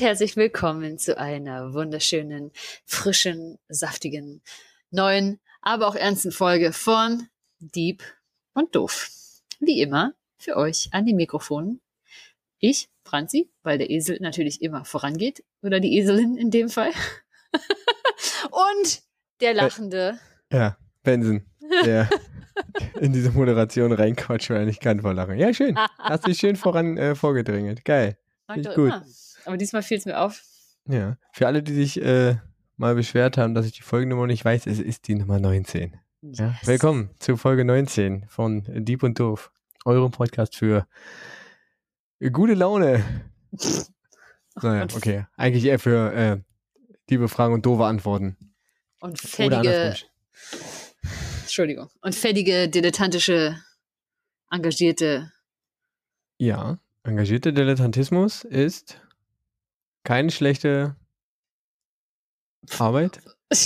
Und herzlich willkommen zu einer wunderschönen, frischen, saftigen, neuen, aber auch ernsten Folge von Dieb und Doof. Wie immer für euch an die Mikrofonen. Ich, Franzi, weil der Esel natürlich immer vorangeht, oder die Eselin in dem Fall. und der lachende. Ja, Benson, der in diese Moderation reinquatscht, weil er nicht kann vor Lachen. Ja, schön. Hast dich schön voran äh, vorgedrängelt. Geil. Mag doch gut. immer. Aber diesmal fiel es mir auf. Ja. Für alle, die sich äh, mal beschwert haben, dass ich die Folgennummer nicht weiß, es ist die Nummer 19. Ja. Yes. Willkommen zu Folge 19 von Dieb und Doof, eurem Podcast für gute Laune. Naja, okay. Eigentlich eher für äh, liebe Fragen und doofe Antworten. Und andersrum. Entschuldigung, und fertige, dilettantische, engagierte Ja, engagierter Dilettantismus ist keine schlechte Arbeit.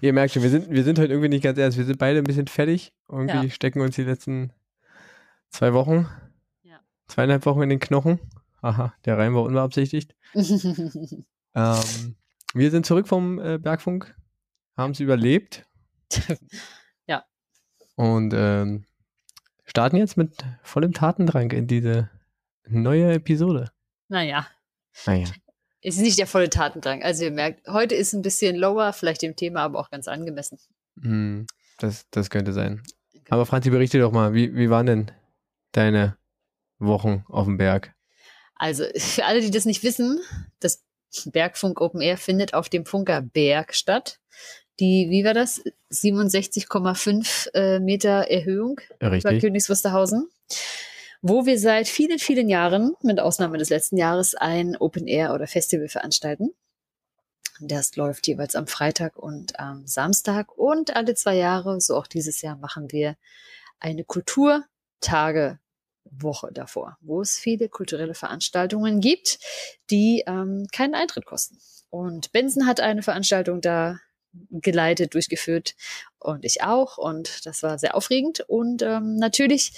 Ihr merkt schon, wir sind, wir sind heute irgendwie nicht ganz ernst. Wir sind beide ein bisschen fertig. Irgendwie Ja. stecken uns die letzten zwei Wochen, Ja. zweieinhalb Wochen in den Knochen. Aha, der Reim war unbeabsichtigt. Ähm, wir sind zurück vom äh, Bergfunk, haben es überlebt. Ja. Und ähm, starten jetzt mit vollem Tatendrang in diese neue Episode. Naja, Naja. ist nicht der volle Tatendrang. Also ihr merkt, heute ist ein bisschen lower, vielleicht dem Thema, aber auch ganz angemessen. Hm, das, das könnte sein. Aber Franzi, berichte doch mal, wie, wie waren denn deine Wochen auf dem Berg? Also für alle, die das nicht wissen, das Bergfunk Open Air findet auf dem Funker Berg statt. Die, wie war das? 67,5 äh, Meter Erhöhung über Richtig. Königs Wusterhausen, wo wir seit vielen, vielen Jahren, mit Ausnahme des letzten Jahres, ein Open Air oder Festival veranstalten. Das läuft jeweils am Freitag und am Samstag und alle zwei Jahre, so auch dieses Jahr, machen wir eine Kulturtagewoche davor, wo es viele kulturelle Veranstaltungen gibt, die ähm, keinen Eintritt kosten. Und Benson hat eine Veranstaltung da geleitet, durchgeführt und ich auch. Und das war sehr aufregend. Und ähm, natürlich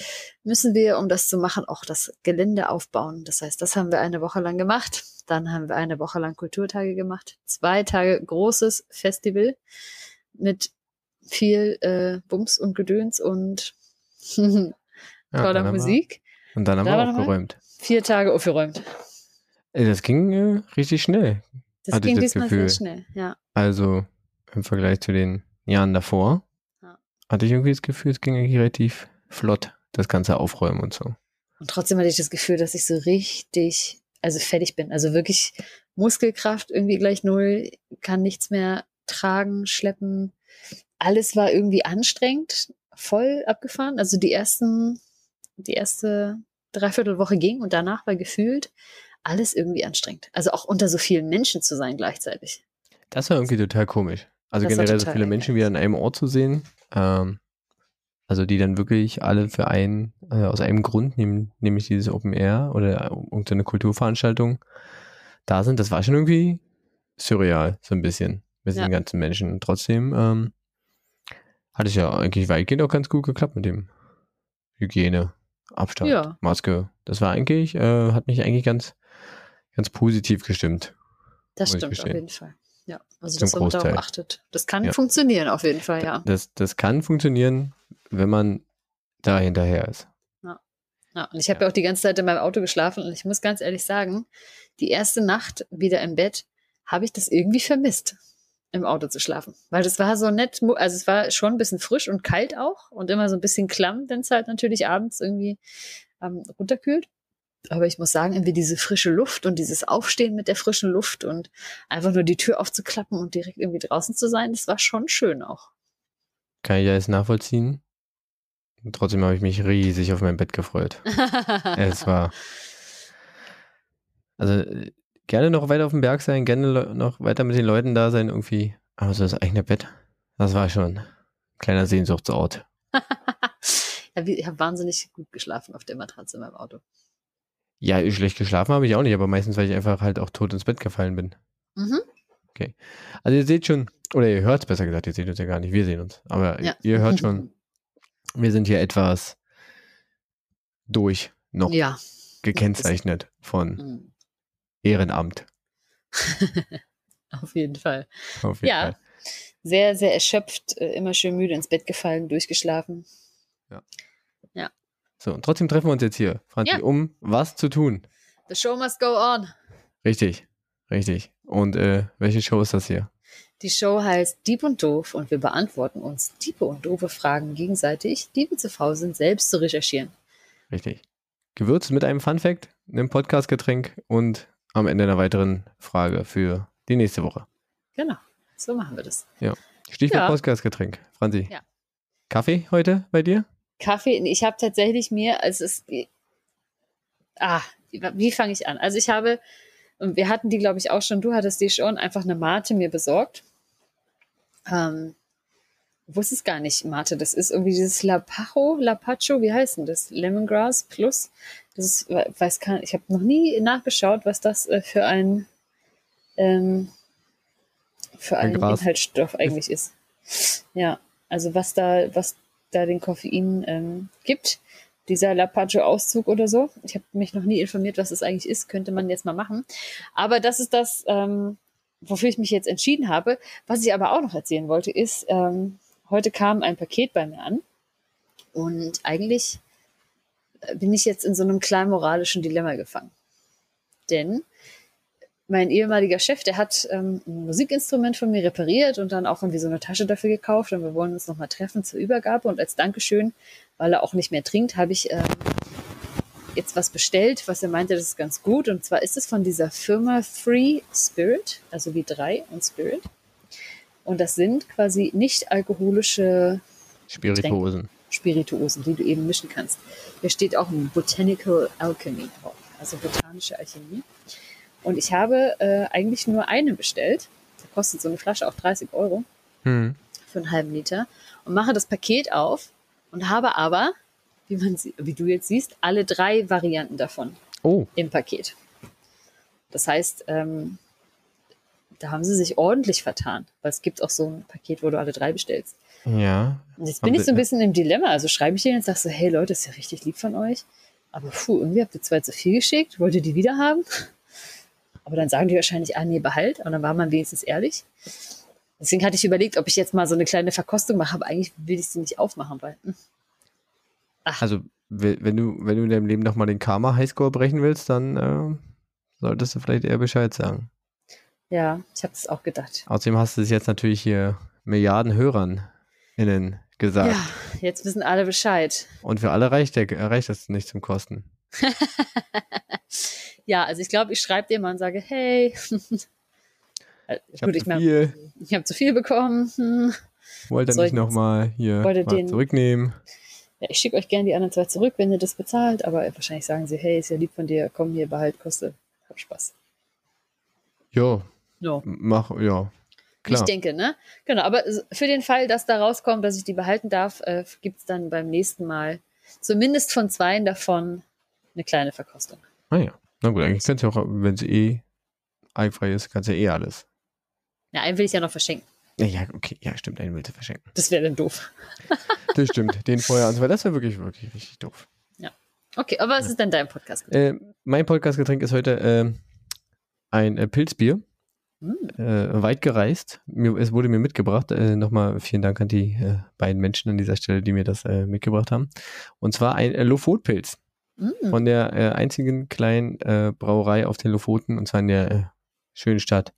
müssen wir, um das zu machen, auch das Gelände aufbauen. Das heißt, das haben wir eine Woche lang gemacht. Dann haben wir eine Woche lang Kulturtage gemacht. Zwei Tage großes Festival mit viel äh, Bums und Gedöns und Ja, toller dann haben wir- Musik. Und dann haben Da wir aufgeräumt. Vier Tage aufgeräumt. Ey, das ging äh, richtig schnell. Das ging diesmal Gefühl. sehr schnell. Ja. Also im Vergleich zu den Jahren davor Ja. hatte ich irgendwie das Gefühl, es ging eigentlich relativ flott, das Ganze aufräumen und so. Und trotzdem hatte ich das Gefühl, dass ich so richtig, also fertig bin. Also wirklich Muskelkraft irgendwie gleich null, kann nichts mehr tragen, schleppen. Alles war irgendwie anstrengend, voll abgefahren. Also die ersten, die erste Dreiviertelwoche ging und danach war gefühlt alles irgendwie anstrengend. Also auch unter so vielen Menschen zu sein gleichzeitig. Das war irgendwie total komisch. Also Das generell so viele Menschen wieder an einem Ort zu sehen. Ähm, also die dann wirklich alle für einen, äh, aus einem Grund, nehm, nämlich dieses Open Air oder irgendeine Kulturveranstaltung da sind. Das war schon irgendwie surreal, so ein bisschen, mit Ja. den ganzen Menschen. Und trotzdem ähm, hat es ja eigentlich weitgehend auch ganz gut geklappt mit dem Hygiene, Abstand, Ja. Maske. Das war eigentlich, äh, hat mich eigentlich ganz, ganz positiv gestimmt. Das stimmt auf jeden Fall. Ja, also Zum dass man darauf achtet. Das kann Ja. funktionieren auf jeden Fall, ja. Das, das kann funktionieren, wenn man da hinterher ist. Ja, und ich habe Ja. ja auch die ganze Zeit in meinem Auto geschlafen und ich muss ganz ehrlich sagen, die erste Nacht wieder im Bett habe ich das irgendwie vermisst, im Auto zu schlafen. Weil das war so nett, also es war schon ein bisschen frisch und kalt auch und immer so ein bisschen klamm, wenn es halt natürlich abends irgendwie ähm, runterkühlt. Aber ich muss sagen, irgendwie diese frische Luft und dieses Aufstehen mit der frischen Luft und einfach nur die Tür aufzuklappen und direkt irgendwie draußen zu sein, das war schon schön auch. Kann ich ja jetzt nachvollziehen. Trotzdem habe ich mich riesig auf mein Bett gefreut. es war. Also gerne noch weiter auf dem Berg sein, gerne noch weiter mit den Leuten da sein, irgendwie. Aber so das eigene Bett, das war schon ein kleiner Sehnsuchtsort. ich habe wahnsinnig gut geschlafen auf der Matratze in meinem Auto. Ja, schlecht geschlafen habe ich auch nicht, aber meistens, weil ich einfach halt auch tot ins Bett gefallen bin. Mhm. Also ihr seht schon, oder ihr hört besser gesagt, ihr seht uns ja gar nicht, wir sehen uns. Aber Ja. ihr hört schon, wir sind hier etwas durch noch. Ja, gekennzeichnet von Mhm. Ehrenamt. Auf jeden Fall. Auf jeden Ja. Fall. Sehr, sehr erschöpft, äh, immer schön müde ins Bett gefallen, durchgeschlafen. So, und trotzdem treffen wir uns jetzt hier, Franzi, Ja. um was zu tun. The show must go on. Richtig, richtig. Und äh, welche Show ist das hier? Die Show heißt Dieb und Doof und wir beantworten uns diebe und doofe Fragen gegenseitig, die wir zu faul sind, selbst zu recherchieren. Richtig. Gewürzt mit einem Funfact, einem Podcast-Getränk und am Ende einer weiteren Frage für die nächste Woche. Genau, so machen wir das. Stichwort Ja. Podcast-Getränk. Franzi. Ja. Kaffee heute bei dir? Kaffee, ich habe tatsächlich mir, also es ist, ah, wie, fange ich an? Also ich habe, und wir hatten die, glaube ich, auch schon, du hattest die schon, einfach eine Mate mir besorgt. Ähm, ich wusste es gar nicht, Mate, das ist irgendwie dieses Lapacho, Lapacho, wie heißt denn das? Lemongrass Plus. Das ist, we- weiß kann, ich habe noch nie nachgeschaut, was das äh, für ein, ähm, für Ein ein Gras. Inhaltsstoff eigentlich ist. Ja, also was da, was da den Koffein ähm, gibt. Dieser Lapacho-Auszug oder so. Ich habe mich noch nie informiert, was das eigentlich ist. Könnte man jetzt mal machen. Aber das ist das, ähm, wofür ich mich jetzt entschieden habe. Was ich aber auch noch erzählen wollte, ist, ähm, heute kam ein Paket bei mir an. Und eigentlich äh, bin ich jetzt in so einem kleinen moralischen Dilemma gefangen. Denn mein ehemaliger Chef, der hat ähm, ein Musikinstrument von mir repariert und dann auch irgendwie so eine Tasche dafür gekauft und wir wollen uns nochmal treffen zur Übergabe und als Dankeschön, weil er auch nicht mehr trinkt, habe ich ähm, jetzt was bestellt, was er meinte, das ist ganz gut und zwar ist es von dieser Firma Free Spirit, also wie drei und Spirit und das sind quasi nicht alkoholische Spirituosen. Spirituosen, die du eben mischen kannst. Hier steht auch ein Botanical Alchemy drauf, also botanische Alchemie. Und ich habe äh, eigentlich nur eine bestellt. Da kostet so eine Flasche auch 30 Euro Hm. für einen halben Liter. Und mache das Paket auf und habe aber, wie, man, sie- wie du jetzt siehst, alle drei Varianten davon Oh, im Paket. Das heißt, ähm, da haben sie sich ordentlich vertan, weil es gibt auch so ein Paket, wo du alle drei bestellst. ja. Und jetzt bin ich so ein bisschen im Dilemma. Also schreibe ich denen und sage so, hey Leute, ist ja richtig lieb von euch. Aber puh, irgendwie habt ihr zwei zu viel geschickt. Wollt ihr die wieder haben? Aber dann sagen die wahrscheinlich, ah nee, behalt. Und dann war man wenigstens ehrlich. Deswegen hatte ich überlegt, ob ich jetzt mal so eine kleine Verkostung mache. Aber eigentlich will ich sie nicht aufmachen, weil hm, Also, we- wenn du, wenn du in deinem Leben nochmal den Karma-Highscore brechen willst, dann äh, solltest du vielleicht eher Bescheid sagen. ja, ich habe das auch gedacht. Außerdem hast du es jetzt natürlich hier Milliarden Hörern innen gesagt. Ja, jetzt wissen alle Bescheid. Und für alle reicht, der, reicht das nicht zum Kosten. Ja, also ich glaube, ich schreibe dir mal und sage, hey, Äh, Ich habe zu viel, ich habe zu viel bekommen. Hm. wollte Soll nicht nochmal hier mal zurücknehmen. Ja, ich schicke euch gerne die anderen zwei zurück, wenn ihr das bezahlt, aber wahrscheinlich sagen sie, hey, ist ja lieb von dir, komm hier, behalt, koste, hab Spaß. Ja, No. mach, ja. Klar. Ich denke, ne? Genau, aber für den Fall, dass da rauskommt, dass ich die behalten darf, äh, gibt es dann beim nächsten Mal zumindest von zweien davon eine kleine Verkostung. Ah ja. Na gut, eigentlich kannst du auch, wenn es eh eifrei ist, kannst du ja eh alles. Ja, einen will ich ja noch verschenken. Ja, ja, okay, ja, stimmt, einen willst du verschenken. Das wäre dann doof. Das stimmt, den vorher anzufangen, das wäre wirklich, wirklich richtig doof. Okay, aber was ist denn dein Podcast? Äh, mein Podcast-Getränk ist heute äh, ein äh, Pilzbier. Hm. Äh, weit gereist. Mir, es wurde mir mitgebracht. Äh, Nochmal vielen Dank an die äh, beiden Menschen an dieser Stelle, die mir das äh, mitgebracht haben. Und zwar ein äh, Lofotpilz Mm. von der äh, einzigen kleinen äh, Brauerei auf den Lofoten und zwar in der äh, schönen Stadt.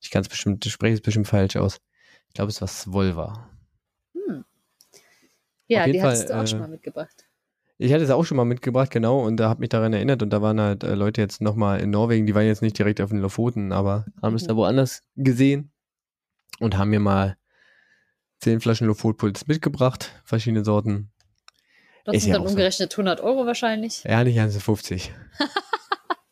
Ich kann es bestimmt, spreche es bestimmt falsch aus. Ich glaube, es war Svolva. Ja, auf jeden die Fall, hattest du auch äh, schon mal mitgebracht. Ich hatte es auch schon mal mitgebracht, genau, und da habe mich daran erinnert und da waren halt äh, Leute jetzt nochmal in Norwegen, die waren jetzt nicht direkt auf den Lofoten, aber haben es Mhm. da woanders gesehen und haben mir mal zehn Flaschen Lofotpuls mitgebracht, verschiedene Sorten. Das ist sind ja dann auch so. umgerechnet 100 Euro wahrscheinlich. Ja, nicht ganze 50.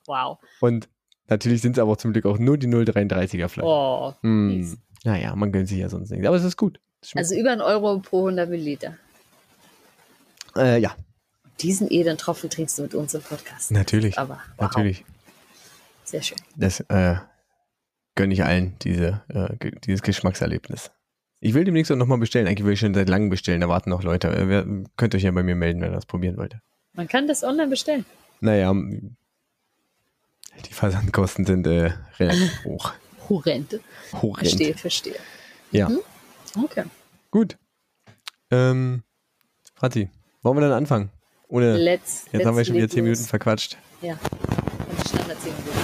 Wow. Und natürlich sind es aber zum Glück auch nur die 0,33er Flaschen. Oh, hm. Naja, man gönnt sich ja sonst nichts, aber es ist gut. Also über einen Euro pro 100 Milliliter. äh, ja, Diesen edlen Tropfen trinkst du mit uns im Podcast. natürlich, Aber wow, natürlich. sehr schön. Das äh, gönne ich allen, diese, äh, dieses Geschmackserlebnis. Ich will demnächst auch nochmal bestellen. Eigentlich will ich schon seit langem bestellen. Da warten noch Leute. Äh, wer, könnt euch ja bei mir melden, wenn ihr das probieren wollt. Man kann das online bestellen. Naja, Die Versandkosten sind äh, relativ hoch. Horrend. Horrend. Verstehe, verstehe. Ja. Mhm. Okay. Gut. Ähm, Franzi, wollen wir dann anfangen? Ohne, Let's, jetzt haben wir let's schon wieder leg 10 Minuten verquatscht. Ja. Und Standard 10 Minuten.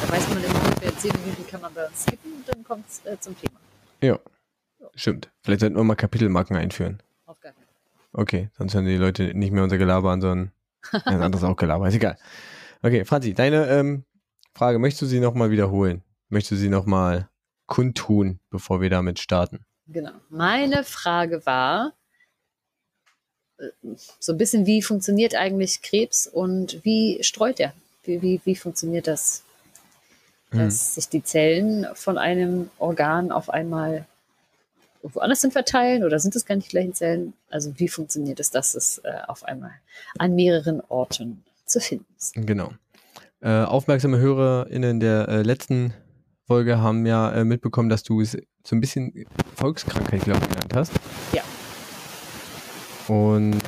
Da weiß man immer ungefähr 10 Minuten kann man bei uns skippen und dann kommt es äh, zum Thema. Ja. Stimmt. Vielleicht sollten wir mal Kapitelmarken einführen. Auf gar keinen Fall. Okay, sonst hören die Leute nicht mehr unser Gelaber an, sondern ja, das andere ist auch Gelaber. Ist egal. Okay, Franzi, deine ähm, Frage, möchtest du sie nochmal wiederholen? Möchtest du sie nochmal kundtun, bevor wir damit starten? Genau. Meine Frage war äh, so ein bisschen, wie funktioniert eigentlich Krebs und wie streut er? Wie, wie, wie funktioniert das, Hm. dass sich die Zellen von einem Organ auf einmal woanders hin verteilen oder sind es gar nicht gleichen Zellen? Also wie funktioniert es, dass es äh, auf einmal an mehreren Orten zu finden ist? Genau. Äh, aufmerksame HörerInnen der äh, letzten Folge haben ja äh, mitbekommen, dass du es so ein bisschen Volkskrankheit, glaube ich, genannt hast. Ja. Und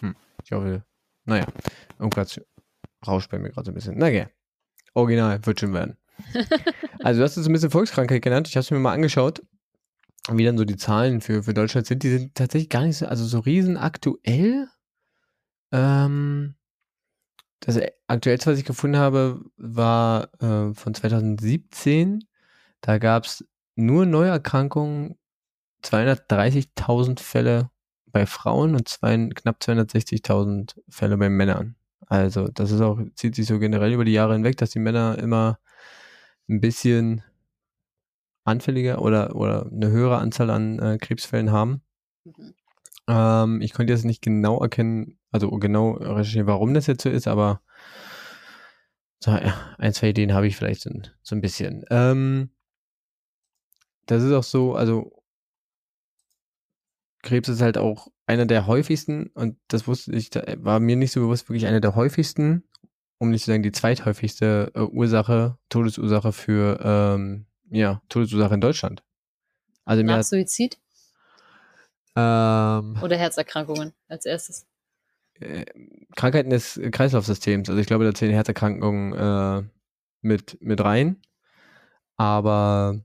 hm, ich hoffe, naja, irgendwas rauscht bei mir gerade so ein bisschen. Na okay. Original wird schon werden. Also du hast es ein bisschen Volkskrankheit genannt. Ich habe es mir mal angeschaut, wie dann so die Zahlen für, für Deutschland sind. Die sind tatsächlich gar nicht so, also so riesen aktuell. Ähm, das aktuellste, was ich gefunden habe, war äh, von 2017. Da gab es nur Neuerkrankungen, 230.000 Fälle bei Frauen und zwei, knapp 260.000 Fälle bei Männern. Also das ist auch, zieht sich so generell über die Jahre hinweg, dass die Männer immer ein bisschen anfälliger oder, oder eine höhere Anzahl an äh, Krebsfällen haben. Mhm. Ähm, ich konnte jetzt nicht genau erkennen, also genau recherchieren, warum das jetzt so ist, aber so, ja, ein, zwei Ideen habe ich vielleicht so, so ein bisschen. Ähm, das ist auch so, also Krebs ist halt auch einer der häufigsten, und das wusste ich, da war mir nicht so bewusst, wirklich einer der häufigsten, um nicht zu sagen die zweithäufigste äh, Ursache, Todesursache für, ähm, ja, Todesursache in Deutschland. Also mehr Nach Suizid ähm, oder Herzerkrankungen als erstes? äh, Krankheiten des Kreislaufsystems. Also ich glaube, da zählen Herzerkrankungen äh, mit, mit rein. Aber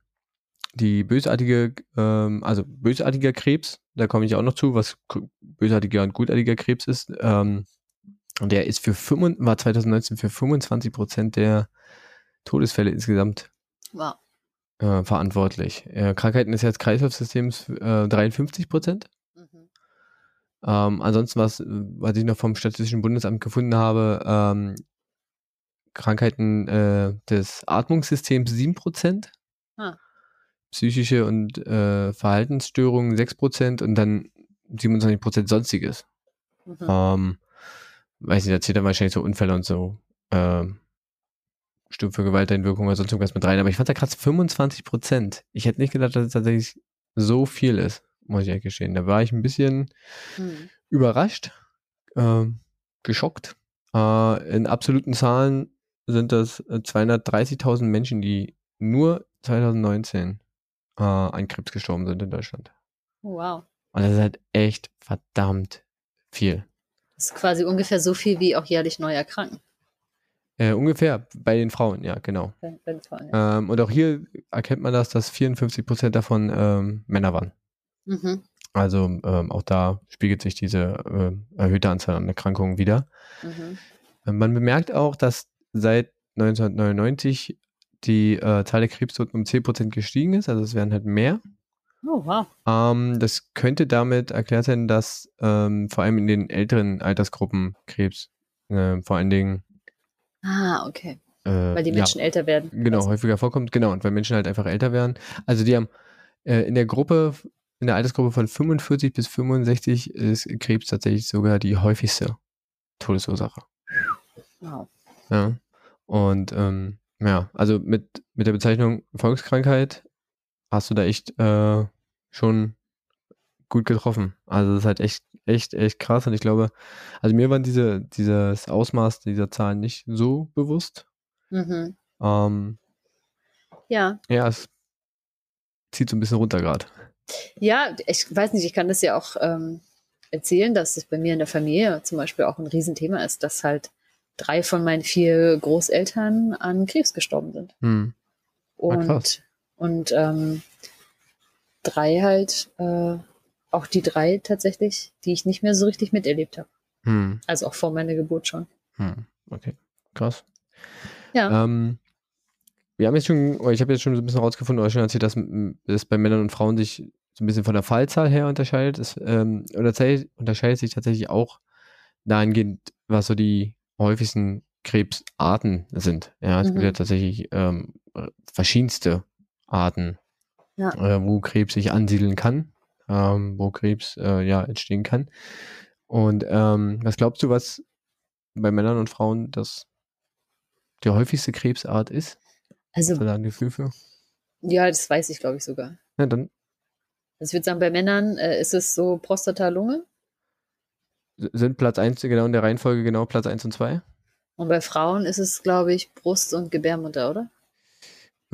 die bösartige, ähm, also bösartiger Krebs, da komme ich auch noch zu, was bösartiger und gutartiger Krebs ist. Ähm, und der ist für 5, war 2019 für 25 Prozent der Todesfälle insgesamt Wow. äh, verantwortlich. Äh, Krankheiten des Herz-Kreislauf-Systems äh, 53 Prozent. Mhm. Ähm, ansonsten, was, was ich noch vom Statistischen Bundesamt gefunden habe, ähm, Krankheiten äh, des Atmungssystems 7%, Ah. psychische und äh, Verhaltensstörungen 6% und dann 27% Sonstiges. Mhm. Ähm, weiß nicht, da zählt dann wahrscheinlich so Unfälle und so. Ähm, Stimmt für Gewalteinwirkung oder sonst irgendwas mit rein. Aber ich fand da krass 25%. Ich hätte nicht gedacht, dass es tatsächlich so viel ist, muss ich ehrlich gestehen. Da war ich ein bisschen Mhm. überrascht, ähm, geschockt. Äh, in absoluten Zahlen sind das äh, 230.000 Menschen, die nur 2019 äh, an Krebs gestorben sind in Deutschland. Wow. Und das ist halt echt verdammt viel. Das ist quasi ungefähr so viel wie auch jährlich neu erkranken. Äh, ungefähr bei den Frauen, ja, genau. Wenn, wenn Frauen, ja. Ähm, und auch hier erkennt man das, dass 54 Prozent davon ähm, Männer waren. Mhm. Also ähm, auch da spiegelt sich diese äh, erhöhte Anzahl an Erkrankungen wieder. Mhm. Ähm, Man bemerkt auch, dass seit 1999 die äh, Zahl der Krebstoten um 10% gestiegen ist, also es werden halt mehr. Oh, wow. Ähm, das könnte damit erklärt sein, dass ähm, vor allem in den älteren Altersgruppen Krebs äh, vor allen Dingen Ah, okay. äh, Weil die ja, Menschen älter werden. genau Also, häufiger vorkommt, genau, und weil Menschen halt einfach älter werden. Also die haben äh, in der Gruppe, in der Altersgruppe von 45 bis 65 ist Krebs tatsächlich sogar die häufigste Todesursache. wow. Ja. Und ähm, ja, also mit, mit der Bezeichnung Volkskrankheit hast du da echt äh, schon gut getroffen. Also das ist halt echt, echt, echt krass. Und ich glaube, also mir waren diese, dieses Ausmaß dieser Zahlen nicht so bewusst. Mhm. Ähm, Ja. ja, es zieht so ein bisschen runter gerade. Ja, ich weiß nicht, ich kann das ja auch ähm, erzählen, dass es bei mir in der Familie zum Beispiel auch ein Riesenthema ist, dass halt drei von meinen vier Großeltern an Krebs gestorben sind. Hm. Und. Und ähm, drei halt, äh, auch die drei tatsächlich, die ich nicht mehr so richtig miterlebt habe. Hm. Also auch vor meiner Geburt schon. Hm. Okay, krass. Ja. Ähm, wir haben jetzt schon, ich habe jetzt schon so ein bisschen rausgefunden, oder schon erzählt, dass es bei Männern und Frauen sich so ein bisschen von der Fallzahl her unterscheidet. Es ähm, unterscheidet, unterscheidet sich tatsächlich auch dahingehend, was so die häufigsten Krebsarten sind. Ja, es gibt Mhm. ja tatsächlich ähm, verschiedenste Arten, Ja. äh, wo Krebs sich ansiedeln kann, ähm, wo Krebs äh, ja entstehen kann. Und ähm, was glaubst du, was bei Männern und Frauen das die häufigste Krebsart ist? Also, Hast du da ein Gefühl für? ja, das weiß ich, glaube ich, sogar. Ja, dann Also ich würde sagen, bei Männern äh, ist es so Prostata, Lunge sind Platz 1 genau in der Reihenfolge genau Platz 1 und 2. und bei Frauen ist es, glaube ich, Brust und Gebärmutter, oder?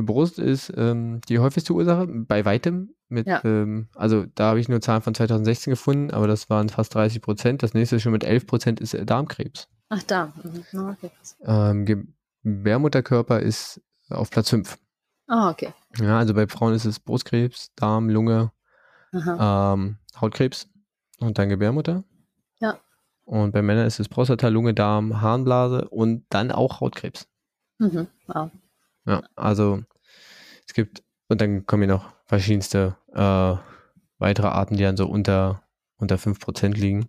Brust ist ähm, die häufigste Ursache, bei weitem. Mit, Ja. ähm, also da habe ich nur Zahlen von 2016 gefunden, aber das waren fast 30 Prozent. Das nächste schon mit 11 Prozent ist äh, Darmkrebs. Ach, da. Mhm. Okay. Ähm, Gebärmutterkörper ist auf Platz 5. Ah, okay. Ja, also bei Frauen ist es Brustkrebs, Darm, Lunge, ähm, Hautkrebs und dann Gebärmutter. Ja. Und bei Männern ist es Prostata, Lunge, Darm, Harnblase und dann auch Hautkrebs. Mhm. Wow. Ja, also es gibt, und dann kommen hier noch verschiedenste äh, weitere Arten, die dann so unter, unter 5% liegen.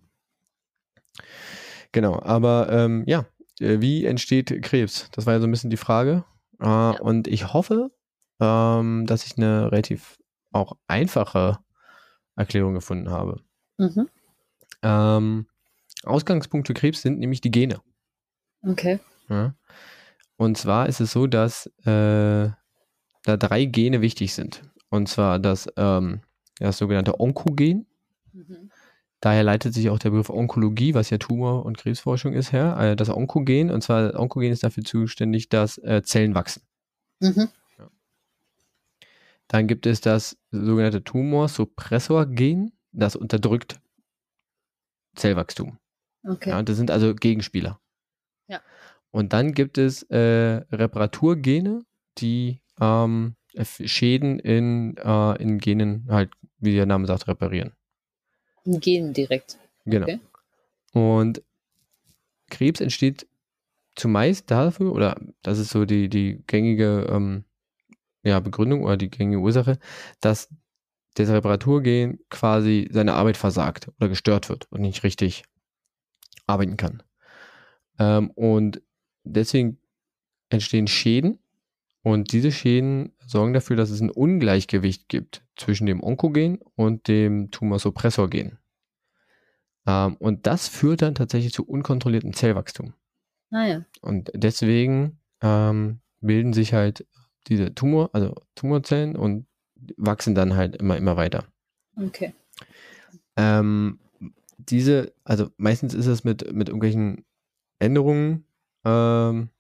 Genau, aber ähm, ja, äh, wie entsteht Krebs? Das war ja so ein bisschen die Frage. Äh, Und ich hoffe, ähm, dass ich eine relativ auch einfache Erklärung gefunden habe. Mhm. Ähm, Ausgangspunkt für Krebs sind nämlich die Gene. Okay. Ja. Und zwar ist es so, dass äh, da drei Gene wichtig sind. Und zwar das, ähm, das sogenannte Onkogen. Mhm. Daher leitet sich auch der Begriff Onkologie, was ja Tumor- und Krebsforschung ist, her. Äh, das Onkogen. Und zwar, Onkogen ist dafür zuständig, dass äh, Zellen wachsen. Mhm. Dann gibt es das sogenannte Tumorsuppressorgen. Das unterdrückt Zellwachstum. Okay. Ja, das sind also Gegenspieler. Ja. Und dann gibt es äh, Reparaturgene, die ähm, Schäden in, äh, in Genen halt, wie der Name sagt, reparieren. Ein Gen direkt. Genau. Okay. Und Krebs entsteht zumeist dafür, oder das ist so die, die gängige ähm, ja, Begründung oder die gängige Ursache, dass das Reparaturgen quasi seine Arbeit versagt oder gestört wird und nicht richtig arbeiten kann. Ähm, und deswegen entstehen Schäden und diese Schäden sorgen dafür, dass es ein Ungleichgewicht gibt zwischen dem Onkogen und dem Tumorsuppressorgen. Ähm, und das führt dann tatsächlich zu unkontrolliertem Zellwachstum. Naja. Und deswegen ähm, bilden sich halt diese Tumor, also Tumorzellen und wachsen dann halt immer, immer weiter. Okay. Ähm, diese, also meistens ist es mit, mit irgendwelchen Änderungen ähm,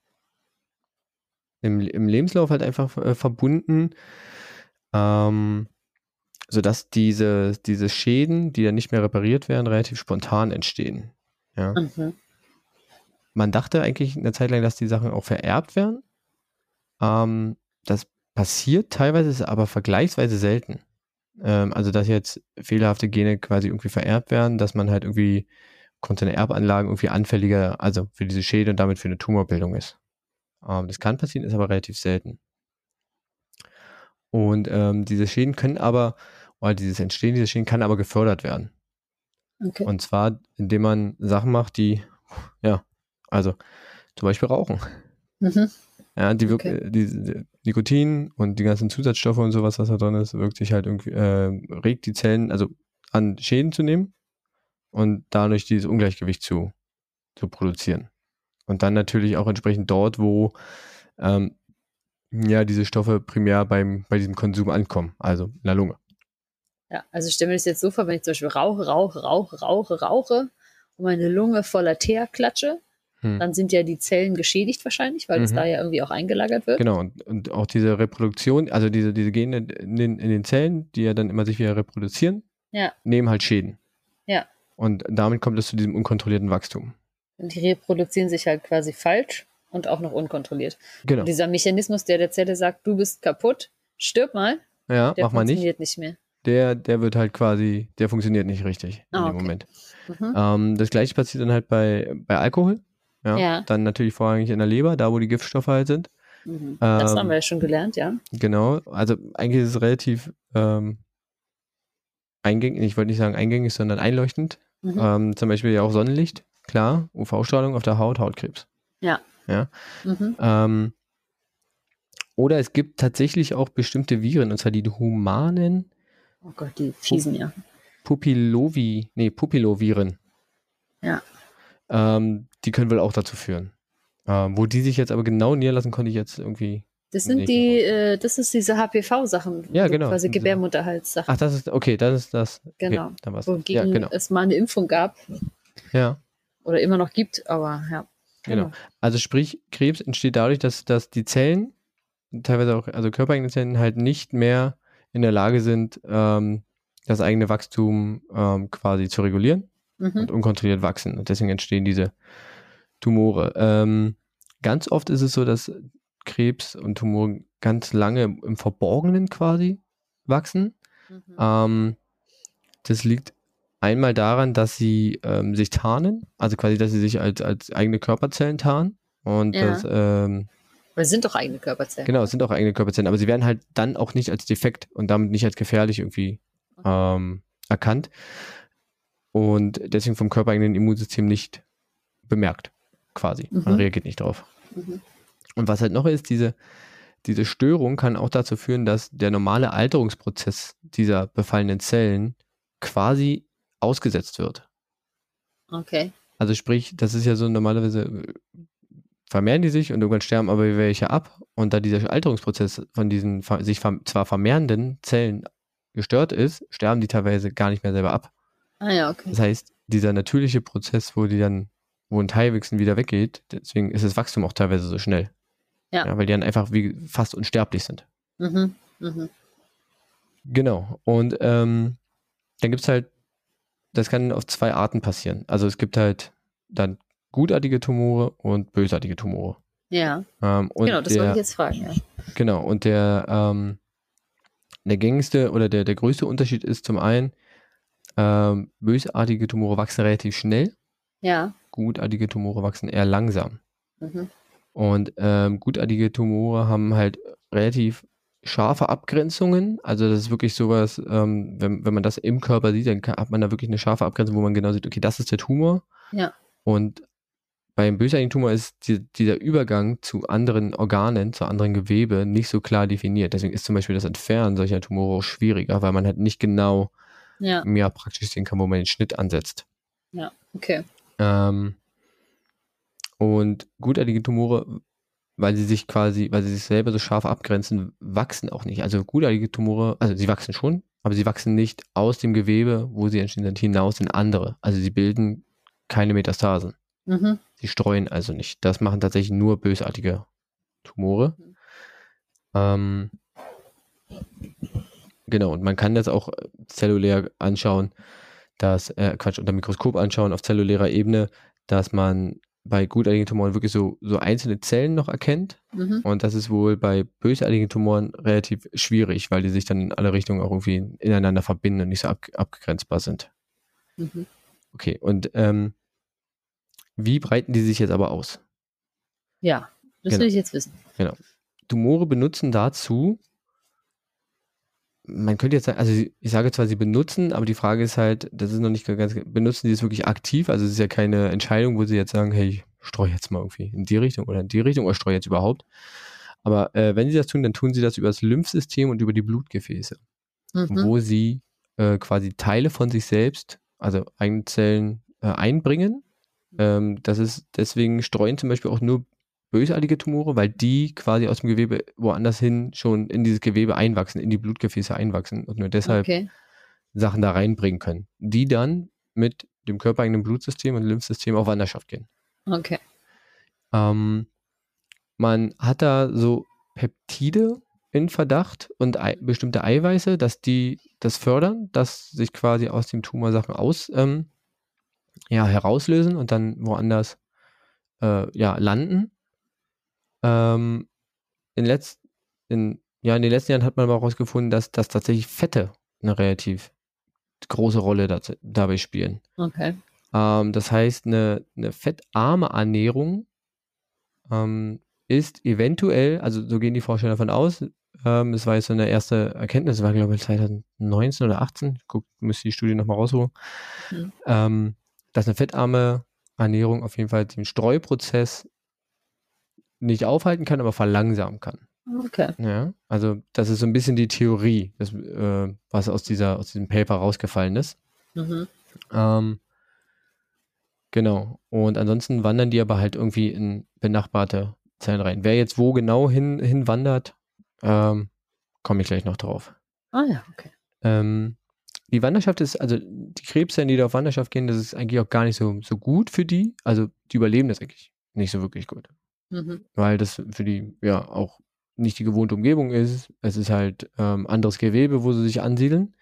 im, im Lebenslauf halt einfach äh, verbunden, ähm, sodass diese, diese Schäden, die dann nicht mehr repariert werden, relativ spontan entstehen. Ja. Mhm. Man dachte eigentlich eine Zeit lang, dass die Sachen auch vererbt werden. Ähm, das passiert teilweise, ist aber vergleichsweise selten. Ähm, also, dass jetzt fehlerhafte Gene quasi irgendwie vererbt werden, dass man halt irgendwie aufgrund seiner Erbanlagen irgendwie anfälliger, also für diese Schäden und damit für eine Tumorbildung ist. Ähm, das kann passieren, ist aber relativ selten. Und ähm, diese Schäden können aber, oder dieses Entstehen dieser Schäden kann aber gefördert werden. Okay. Und zwar, indem man Sachen macht, die, ja, also zum Beispiel Rauchen. Mhm. Ja, die, Okay. die, die Nikotin und die ganzen Zusatzstoffe und sowas, was da drin ist, wirkt sich halt irgendwie, äh, regt die Zellen, also an Schäden zu nehmen und dadurch dieses Ungleichgewicht zu, zu produzieren. Und dann natürlich auch entsprechend dort, wo ähm, ja diese Stoffe primär beim, bei diesem Konsum ankommen, also in der Lunge. Ja, also ich stelle mir das jetzt so vor, wenn ich zum Beispiel rauche, rauche, rauche, rauche, rauche und meine Lunge voller Teer klatsche, Hm. dann sind ja die Zellen geschädigt wahrscheinlich, weil es Mhm. da ja irgendwie auch eingelagert wird. Genau, und, und auch diese Reproduktion, also diese, diese Gene in den, in den Zellen, die ja dann immer sich wieder reproduzieren, Ja. nehmen halt Schäden. Ja. Und damit kommt es zu diesem unkontrollierten Wachstum. Die reproduzieren sich halt quasi falsch und auch noch unkontrolliert. Genau. Und dieser Mechanismus, der der Zelle sagt, du bist kaputt, stirb mal, Ja, der mach mal nicht. funktioniert nicht mehr. Der, der wird halt quasi, der funktioniert nicht richtig in Ah, dem okay. Moment. Mhm. Ähm, das gleiche passiert dann halt bei, bei Alkohol. Ja, Ja. Dann natürlich vorrangig in der Leber, da wo die Giftstoffe halt sind. Mhm. Das Ähm, haben wir ja schon gelernt, ja. Genau, also eigentlich ist es relativ ähm, eingängig, ich wollte nicht sagen eingängig, sondern einleuchtend. Mhm. Ähm, zum Beispiel ja auch Sonnenlicht, klar, UV-Strahlung auf der Haut, Hautkrebs. Mhm. Ähm, oder es gibt tatsächlich auch bestimmte Viren, und zwar die humanen Oh Gott, die fiesen ja. Pupillovi, nee, Pupilloviren. Ja. Ähm, die können wohl auch dazu führen. Ähm, wo die sich jetzt aber genau niederlassen, konnte ich jetzt irgendwie. Das Nee, sind die, äh, das ist diese HPV-Sachen, Ja, so genau. quasi Gebärmutterhalssachen, Ach, das ist, okay, das ist das. Genau. Okay, dann war's. wogegen Ja, genau. es mal eine Impfung gab Ja. oder immer noch gibt, aber ja. Genau. Also sprich, Krebs entsteht dadurch, dass, dass die Zellen, teilweise auch, also körpereigene Zellen, halt nicht mehr in der Lage sind, ähm, das eigene Wachstum ähm, quasi zu regulieren Mhm. und unkontrolliert wachsen. Und deswegen entstehen diese Tumore. Ähm, ganz oft ist es so, dass Krebs und Tumoren ganz lange im Verborgenen quasi wachsen. Mhm. Ähm, das liegt einmal daran, dass sie ähm, sich tarnen, also quasi, dass sie sich als, als eigene Körperzellen tarnen. Und Ja. das, ähm, Weil es sind doch eigene Körperzellen. genau, es sind auch eigene Körperzellen, aber sie werden halt dann auch nicht als defekt und damit nicht als gefährlich irgendwie ähm, erkannt. Und deswegen vom körpereigenen Immunsystem nicht bemerkt, quasi. Man Mhm. reagiert nicht drauf. Mhm. Und was halt noch ist, diese, diese Störung kann auch dazu führen, dass der normale Alterungsprozess dieser befallenen Zellen quasi ausgesetzt wird. Okay. Also sprich, das ist ja so normalerweise äh, vermehren die sich und irgendwann sterben aber welche ab und da dieser Alterungsprozess von diesen sich zwar vermehrenden Zellen gestört ist, sterben die teilweise gar nicht mehr selber ab. Ah ja, okay. Das heißt, dieser natürliche Prozess, wo die dann, wo ein Teilwechsel wieder weggeht, deswegen ist das Wachstum auch teilweise so schnell. Ja. weil die dann einfach wie fast unsterblich sind. Mhm. Mhm. Genau. Und ähm, dann gibt es halt, das kann auf zwei Arten passieren. Also es gibt halt dann gutartige Tumore und bösartige Tumore. Ja, Ähm, genau, das der, wollte ich jetzt fragen, ja. Genau, und der, ähm, der gängigste oder der, der größte Unterschied ist zum einen, ähm, bösartige Tumore wachsen relativ schnell, Ja. gutartige Tumore wachsen eher langsam. Mhm. Und ähm, gutartige Tumore haben halt relativ scharfe Abgrenzungen. Also das ist wirklich sowas, ähm, wenn, wenn man das im Körper sieht, dann kann, hat man da wirklich eine scharfe Abgrenzung, wo man genau sieht, okay, das ist der Tumor. Ja. Und beim bösartigen Tumor ist die, dieser Übergang zu anderen Organen, zu anderen Gewebe nicht so klar definiert. Deswegen ist zum Beispiel das Entfernen solcher Tumore auch schwieriger, weil man halt nicht genau Ja, mehr praktisch sehen kann, wo man den Schnitt ansetzt. okay. Ähm, und gutartige Tumore, weil sie sich quasi, weil sie sich selber so scharf abgrenzen, wachsen auch nicht. Also gutartige Tumore, also sie wachsen schon, aber sie wachsen nicht aus dem Gewebe, wo sie entstehen sind, hinaus in andere. Also sie bilden keine Metastasen. Mhm. Sie streuen also nicht. Das machen tatsächlich nur bösartige Tumore. Mhm. Ähm, genau, und man kann das auch äh, zellulär anschauen, dass, äh, Quatsch, unter Mikroskop anschauen auf zellulärer Ebene, dass man bei gutartigen Tumoren wirklich so, so einzelne Zellen noch erkennt. Mhm. Und das ist wohl bei bösartigen Tumoren relativ schwierig, weil die sich dann in alle Richtungen auch irgendwie ineinander verbinden und nicht so ab, abgrenzbar sind. Mhm. Okay, und ähm, wie breiten die sich jetzt aber aus? Ja, das Genau. will ich jetzt wissen. Tumore benutzen dazu, man könnte jetzt sagen, also ich sage zwar, sie benutzen, aber die Frage ist halt, das ist noch nicht ganz, benutzen sie es wirklich aktiv? Also es ist ja keine Entscheidung, wo sie jetzt sagen, hey, ich streue jetzt mal irgendwie in die Richtung oder in die Richtung oder streue jetzt überhaupt. Aber äh, wenn sie das tun, dann tun sie das über das Lymphsystem und über die Blutgefäße, Mhm. wo sie äh, quasi Teile von sich selbst, also eigene Zellen, äh, einbringen. Ähm, das ist deswegen streuen zum Beispiel auch nur bösartige Tumore, weil die quasi aus dem Gewebe woanders hin schon in dieses Gewebe einwachsen, in die Blutgefäße einwachsen und nur deshalb Okay. Sachen da reinbringen können, die dann mit dem körpereigenen Blutsystem und Lymphsystem auf Wanderschaft gehen. Okay. Ähm, man hat da so Peptide in Verdacht und Ei bestimmte Eiweiße, dass die das fördern, dass sich quasi aus dem Tumor Sachen aus, ähm, ja, herauslösen und dann woanders äh, ja, landen. Ähm, in, letz, in, ja, in den letzten Jahren hat man aber herausgefunden, dass, dass tatsächlich Fette eine relativ große Rolle da, dabei spielen. Okay. Ähm, das heißt, eine, eine fettarme Ernährung ähm, ist eventuell, also so gehen die Forscher davon aus, ähm, das war jetzt so eine erste Erkenntnis, war glaube ich 2019 oder 18, ich guck, müsste die Studie nochmal rausholen, mhm. ähm, dass eine fettarme Ernährung auf jeden Fall den Streuprozess nicht aufhalten kann, aber verlangsamen kann. Okay. Ja, also das ist so ein bisschen die Theorie, das, äh, was aus, dieser, aus diesem Paper rausgefallen ist. Mhm. Ähm, genau. Und ansonsten wandern die aber halt irgendwie in benachbarte Zellen rein. Wer jetzt wo genau hin, hinwandert, ähm, komme ich gleich noch drauf. Ah ja, okay. Ähm, die Wanderschaft ist, also die Krebszellen, die da auf Wanderschaft gehen, das ist eigentlich auch gar nicht so, so gut für die. Also die überleben das eigentlich nicht so wirklich gut. Mhm. Weil das für die ja auch nicht die gewohnte Umgebung ist. Es ist halt ähm, anderes Gewebe, wo sie sich ansiedeln.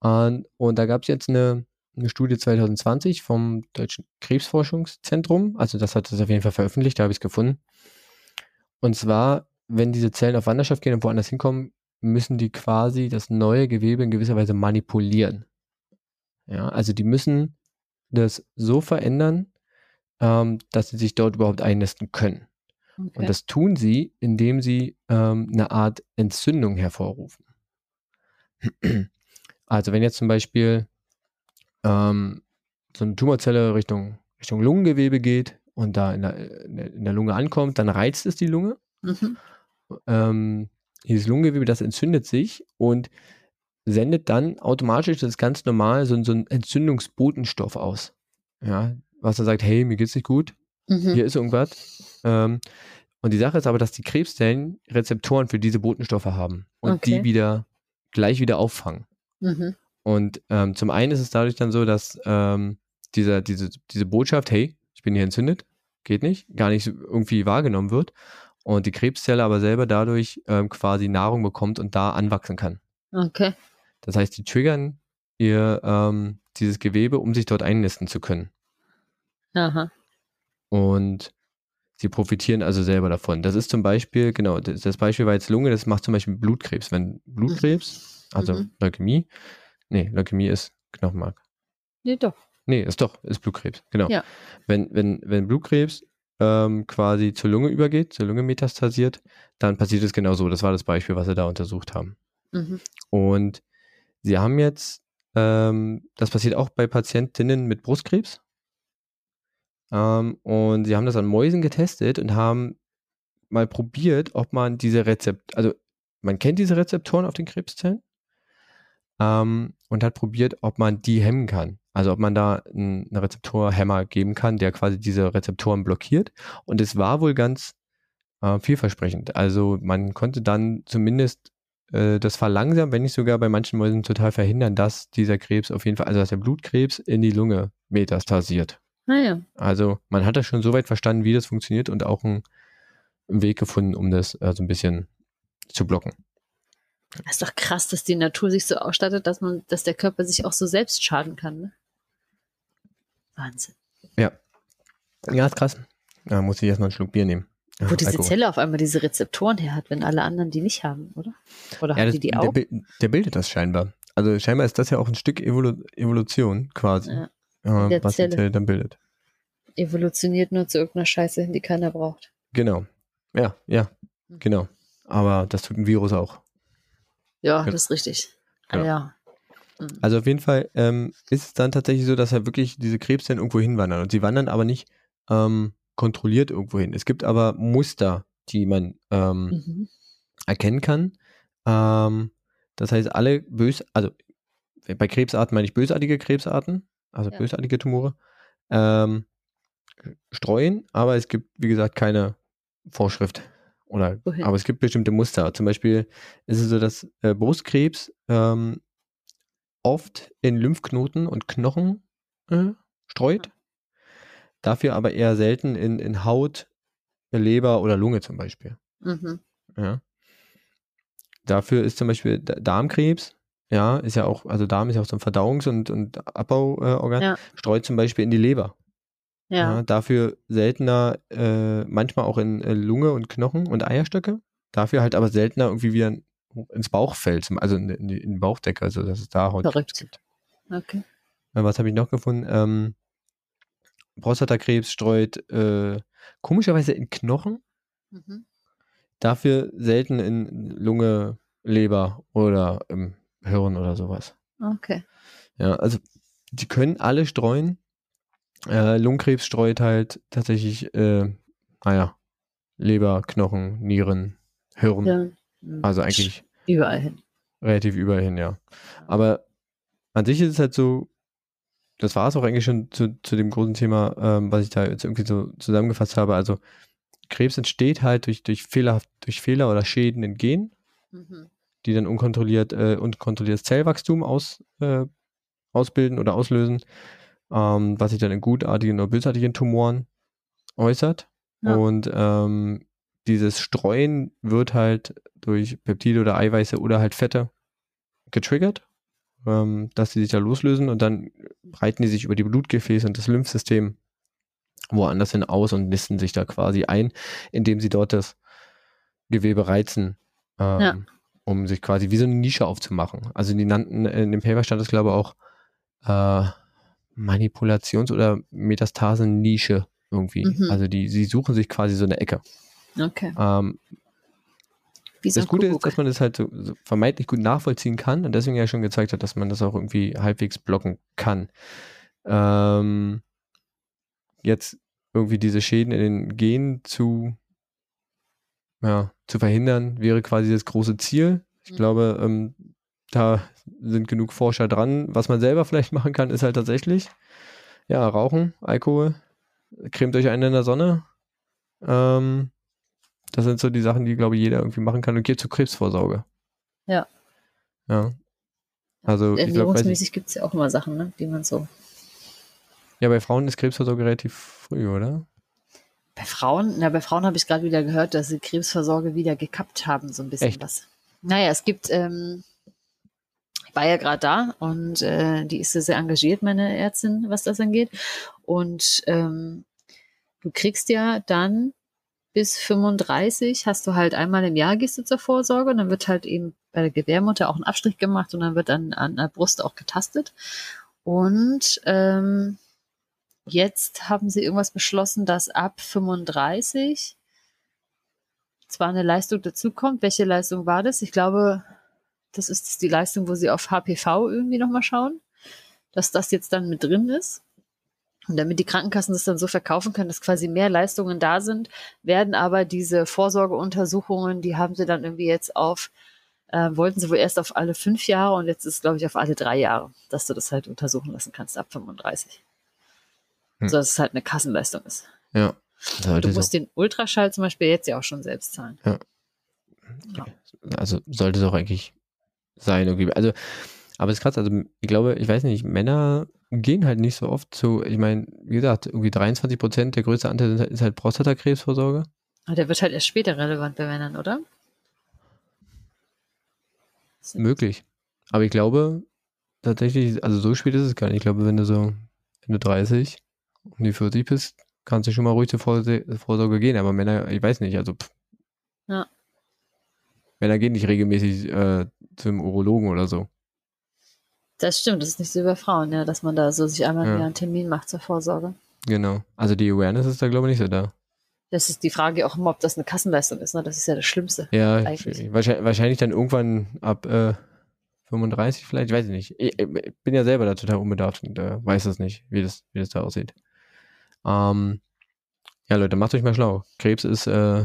Und, und da gab es jetzt eine, eine Studie 2020 vom Deutschen Krebsforschungszentrum. Also das hat es auf jeden Fall veröffentlicht, da habe ich es gefunden. Und zwar, wenn diese Zellen auf Wanderschaft gehen und woanders hinkommen, müssen die quasi das neue Gewebe in gewisser Weise manipulieren. Ja, also die müssen das so verändern, ähm, dass sie sich dort überhaupt einnisten können. Okay. Und das tun sie, indem sie ähm, eine Art Entzündung hervorrufen. Also wenn jetzt zum Beispiel ähm, so eine Tumorzelle Richtung, Richtung Lungengewebe geht und da in der, in der Lunge ankommt, dann reizt es die Lunge. Mhm. Ähm, dieses Lungengewebe, das entzündet sich und sendet dann automatisch, das ist ganz normal, so, so einen Entzündungsbotenstoff aus. Ja, was er sagt, hey, mir geht's nicht gut, mhm. hier ist irgendwas. Ähm, und die Sache ist aber, dass die Krebszellen Rezeptoren für diese Botenstoffe haben und okay. die wieder gleich wieder auffangen. Mhm. Und ähm, zum einen ist es dadurch dann so, dass ähm, dieser, diese, diese Botschaft, hey, ich bin hier entzündet, geht nicht, gar nicht irgendwie wahrgenommen wird. Und die Krebszelle aber selber dadurch ähm, quasi Nahrung bekommt und da anwachsen kann. Okay. Das heißt, die triggern ihr ähm, dieses Gewebe, um sich dort einnisten zu können. Aha. Und sie profitieren also selber davon. Das ist zum Beispiel, genau, das, das Beispiel war jetzt Lunge, das macht zum Beispiel Blutkrebs. Wenn Blutkrebs, also mhm. Leukämie, nee, Leukämie ist Knochenmark. Nee, doch. Nee, ist doch, ist Blutkrebs, genau. Ja. Wenn, wenn, wenn Blutkrebs ähm, quasi zur Lunge übergeht, zur Lunge metastasiert, dann passiert es genau so. Das war das Beispiel, was sie da untersucht haben. Mhm. Und sie haben jetzt, ähm, das passiert auch bei Patientinnen mit Brustkrebs. Ähm, und sie haben das an Mäusen getestet und haben mal probiert, ob man diese Rezept, also man kennt diese Rezeptoren auf den Krebszellen ähm, und hat probiert, ob man die hemmen kann. Also ob man da einen Rezeptorhemmer geben kann, der quasi diese Rezeptoren blockiert. Und es war wohl ganz äh, vielversprechend. Also man konnte dann zumindest äh, das verlangsamen, wenn nicht sogar bei manchen Mäusen total verhindern, dass dieser Krebs auf jeden Fall, also dass der Blutkrebs in die Lunge metastasiert. Naja. Also man hat das schon so weit verstanden, wie das funktioniert und auch einen, Weg gefunden, um das äh, so ein bisschen zu blocken. Das ist doch krass, dass die Natur sich so ausstattet, dass man, dass der Körper sich auch so selbst schaden kann. Ne? Wahnsinn. Ja. Ja, ist krass. Da muss ich erstmal einen Schluck Bier nehmen. Wo diese Alkohol. Zelle auf einmal diese Rezeptoren her hat, wenn alle anderen die nicht haben, oder? Oder ja, haben das, die die auch? Der, der, bildet das scheinbar. Also scheinbar ist das ja auch ein Stück Evolu Evolution quasi. Ja äh, was Zelle. die Zelle dann bildet. Evolutioniert nur zu irgendeiner Scheiße hin, die keiner braucht. Genau. Ja, ja, hm. genau. Aber das tut ein Virus auch. Ja, genau. das ist richtig. Genau. ja. Hm. Also auf jeden Fall ähm, ist es dann tatsächlich so, dass ja wirklich diese Krebszellen irgendwo hinwandern. Und sie wandern aber nicht ähm, kontrolliert irgendwo hin. Es gibt aber Muster, die man ähm, mhm. erkennen kann. Ähm, das heißt, alle bös, also bei Krebsarten meine ich bösartige Krebsarten, also ja. bösartige Tumore, ähm, streuen, aber es gibt, wie gesagt, keine Vorschrift. Oder, aber es gibt bestimmte Muster. Zum Beispiel ist es so, dass äh, Brustkrebs ähm, oft in Lymphknoten und Knochen äh, streut, dafür aber eher selten in, in Haut, Leber oder Lunge zum Beispiel. Mhm. Ja. Dafür ist zum Beispiel Darmkrebs ja, ist ja auch, also Darm ist ja auch so ein Verdauungs- und, und Abbauorgan, ja. streut zum Beispiel in die Leber. Ja. Ja, dafür seltener, äh, manchmal auch in äh, Lunge und Knochen und Eierstöcke. Dafür halt aber seltener irgendwie wieder in- ins Bauchfeld, zum- also in, in, in die Bauchdecke, also dass es da Haut Verrückt. gibt. Okay. Äh, was habe ich noch gefunden? Ähm, Prostatakrebs streut äh, komischerweise in Knochen, Mhm. dafür selten in Lunge, Leber oder im Hirn oder sowas. Okay. Ja, also die können alle streuen. Äh, Lungenkrebs streut halt tatsächlich, äh, naja, Leber, Knochen, Nieren, Hirn. Ja. Also eigentlich Überall hin. relativ überall hin, ja. Aber an sich ist es halt so, das war es auch eigentlich schon zu, zu dem großen Thema, ähm, was ich da jetzt irgendwie so zusammengefasst habe. Also Krebs entsteht halt durch, durch, Fehler, durch Fehler oder Schäden in Genen, Mhm. Die dann unkontrolliert, äh, unkontrolliertes Zellwachstum aus, äh, ausbilden oder auslösen, ähm, was sich dann in gutartigen oder bösartigen Tumoren äußert. Ja. Und ähm, dieses Streuen wird halt durch Peptide oder Eiweiße oder halt Fette getriggert, ähm, dass sie sich da loslösen und dann breiten die sich über die Blutgefäße und das Lymphsystem woanders hin aus und nisten sich da quasi ein, indem sie dort das Gewebe reizen, ähm, Ja. Um sich quasi wie so eine Nische aufzumachen. Also die nannten, in dem Paper stand es glaube ich auch äh, Manipulations- oder Metastasen-Nische irgendwie. Mhm. Also die, sie suchen sich quasi so eine Ecke. Okay. Ähm, so das Gute Kuckuck. ist, dass man das halt so, so vermeintlich gut nachvollziehen kann und deswegen ja schon gezeigt hat, dass man das auch irgendwie halbwegs blocken kann. Ähm, jetzt irgendwie diese Schäden in den Genen zu, ja, zu verhindern, wäre quasi das große Ziel. Ich Mhm. glaube, ähm, da sind genug Forscher dran. Was man selber vielleicht machen kann, ist halt tatsächlich, ja, Rauchen, Alkohol, cremt euch ein in der Sonne. Ähm, das sind so die Sachen, die, glaube ich, jeder irgendwie machen kann und geht zur Krebsvorsorge. Ja. Ja. Also, Ernährungsmäßig gibt es ja auch immer Sachen, ne, die man so. ja, bei Frauen ist Krebsvorsorge relativ früh, oder? Bei Frauen, na, bei Frauen habe ich gerade wieder gehört, dass sie Krebsversorge wieder gekappt haben, so ein bisschen Echt? was. Naja, es gibt, ähm, ich war ja gerade da und äh, die ist ja sehr engagiert, meine Ärztin, was das angeht. Und ähm, du kriegst ja dann bis 35 hast du halt einmal im Jahr gehst du zur Vorsorge und dann wird halt eben bei der Gebärmutter auch ein Abstrich gemacht und dann wird dann an der Brust auch getastet. Und ähm, jetzt haben sie irgendwas beschlossen, dass ab 35 zwar eine Leistung dazukommt. Welche Leistung war das? Ich glaube, das ist die Leistung, wo sie auf HPV irgendwie nochmal schauen, dass das jetzt dann mit drin ist. Und damit die Krankenkassen das dann so verkaufen können, dass quasi mehr Leistungen da sind, werden aber diese Vorsorgeuntersuchungen, die haben sie dann irgendwie jetzt auf, äh, wollten sie wohl erst auf alle fünf Jahre und jetzt ist, glaube ich, auf alle drei Jahre, dass du das halt untersuchen lassen kannst ab 35. Hm. So dass es halt eine Kassenleistung ist. Ja. Du Sollte musst den Ultraschall zum Beispiel jetzt ja auch schon selbst zahlen. so, also sollte es auch eigentlich sein irgendwie. Also, aber es ist krass, also ich glaube, ich weiß nicht, Männer gehen halt nicht so oft zu, ich meine, wie gesagt, irgendwie 23 Prozent, der größte Anteil ist halt- ist halt Prostatakrebsvorsorge. Aber der wird halt erst später relevant bei Männern, oder? Möglich. Aber ich glaube, tatsächlich, also so spät ist es gar nicht. Ich glaube, wenn du so Ende 30, um die 40 bist, kannst du schon mal ruhig zur Vorsorge gehen. Aber Männer, ich weiß nicht, also pff. Ja. Männer gehen nicht regelmäßig äh, zum Urologen oder so. Das stimmt, das ist nicht so bei Frauen, ja, dass man da so sich einmal Ja. Einen Termin macht zur Vorsorge. Genau. Also die Awareness ist da, glaube ich, nicht so da. Das ist die Frage auch immer, ob das eine Kassenleistung ist, ne? Das ist ja das Schlimmste. Ja, Eigentlich. wahrscheinlich dann irgendwann ab äh, 35 vielleicht, ich weiß ich nicht. Ich, ich bin ja selber da total unbedarft und äh, weiß das nicht, wie das, wie das da aussieht. Ähm, ja, Leute, macht euch mal schlau. Krebs ist äh,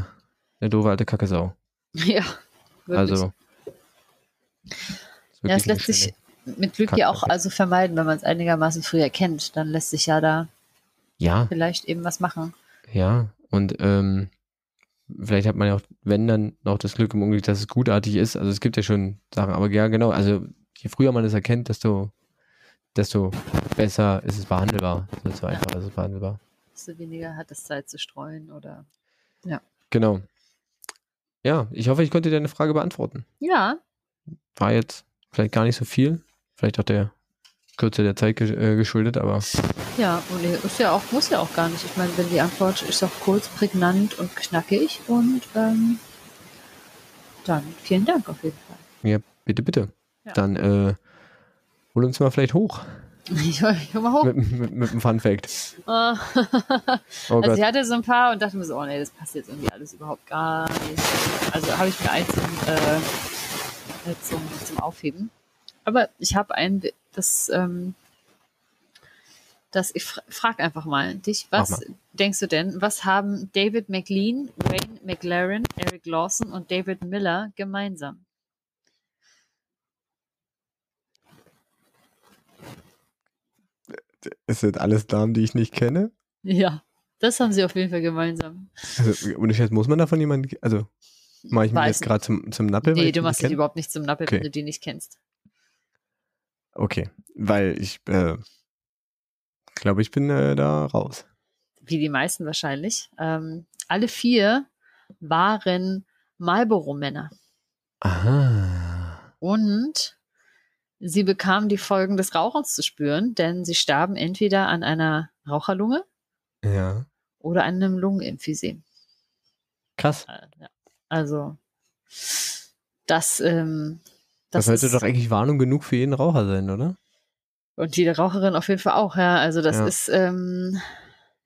eine doofe alte Kackesau. Ja, wirklich. Also. ja, es lässt sich mit Glück ja auch also vermeiden, wenn man es einigermaßen früh erkennt. Dann lässt sich ja da Ja, vielleicht eben was machen. ja. Und ähm, vielleicht hat man ja auch, wenn dann noch das Glück im Unglück, dass es gutartig ist. Also es gibt ja schon Sachen, aber ja, genau. Also je früher man es erkennt, desto, desto besser ist es behandelbar. Desto einfacher ist es behandelbar. Desto weniger hat es Zeit zu streuen oder. Genau. Ja, ich hoffe, ich konnte deine Frage beantworten. Ja, War jetzt vielleicht gar nicht so viel, vielleicht auch der Kürze der Zeit äh, geschuldet, aber Ja, und ist ja auch, muss ja auch gar nicht. Ich meine, wenn die Antwort ist auch kurz, prägnant und knackig und ähm, dann vielen Dank auf jeden Fall. Ja, bitte, bitte. Ja. Dann äh, hol uns mal vielleicht hoch Ich ich mal hoch. mit, mit, mit einem Fun Fact. Ah. Oh also ich hatte so ein paar und dachte mir so, oh nee, das passt jetzt irgendwie alles überhaupt gar nicht. Also habe ich mir eins zum, äh, äh, zum, zum Aufheben. Aber ich habe ein, das, ähm, das ich fra frag einfach mal dich, was Mach denkst du denn, was haben David McLean, Wayne McLaren, Eric Lawson und David Miller gemeinsam? Ist das alles Namen, die ich nicht kenne? Ja, das haben sie auf jeden Fall gemeinsam. Also, und ich weiß, muss man davon jemanden, also mache ich mich jetzt gerade zum, zum Nappel? Nee, du machst dich überhaupt nicht zum Nappel, Okay. wenn du die nicht kennst. Okay, weil ich äh, glaube, ich bin äh, da raus. wie die meisten wahrscheinlich. Ähm, alle vier waren Marlboro-Männer. Aha. Und sie bekamen die Folgen des Rauchens zu spüren, denn sie starben entweder an einer Raucherlunge Ja. oder an einem Lungenemphysem. Krass. Äh. Also, das, ähm, Das, das, sollte ist, doch eigentlich Warnung genug für jeden Raucher sein, oder? und jede Raucherin auf jeden Fall auch, ja. Also, das Ja. ist, ähm,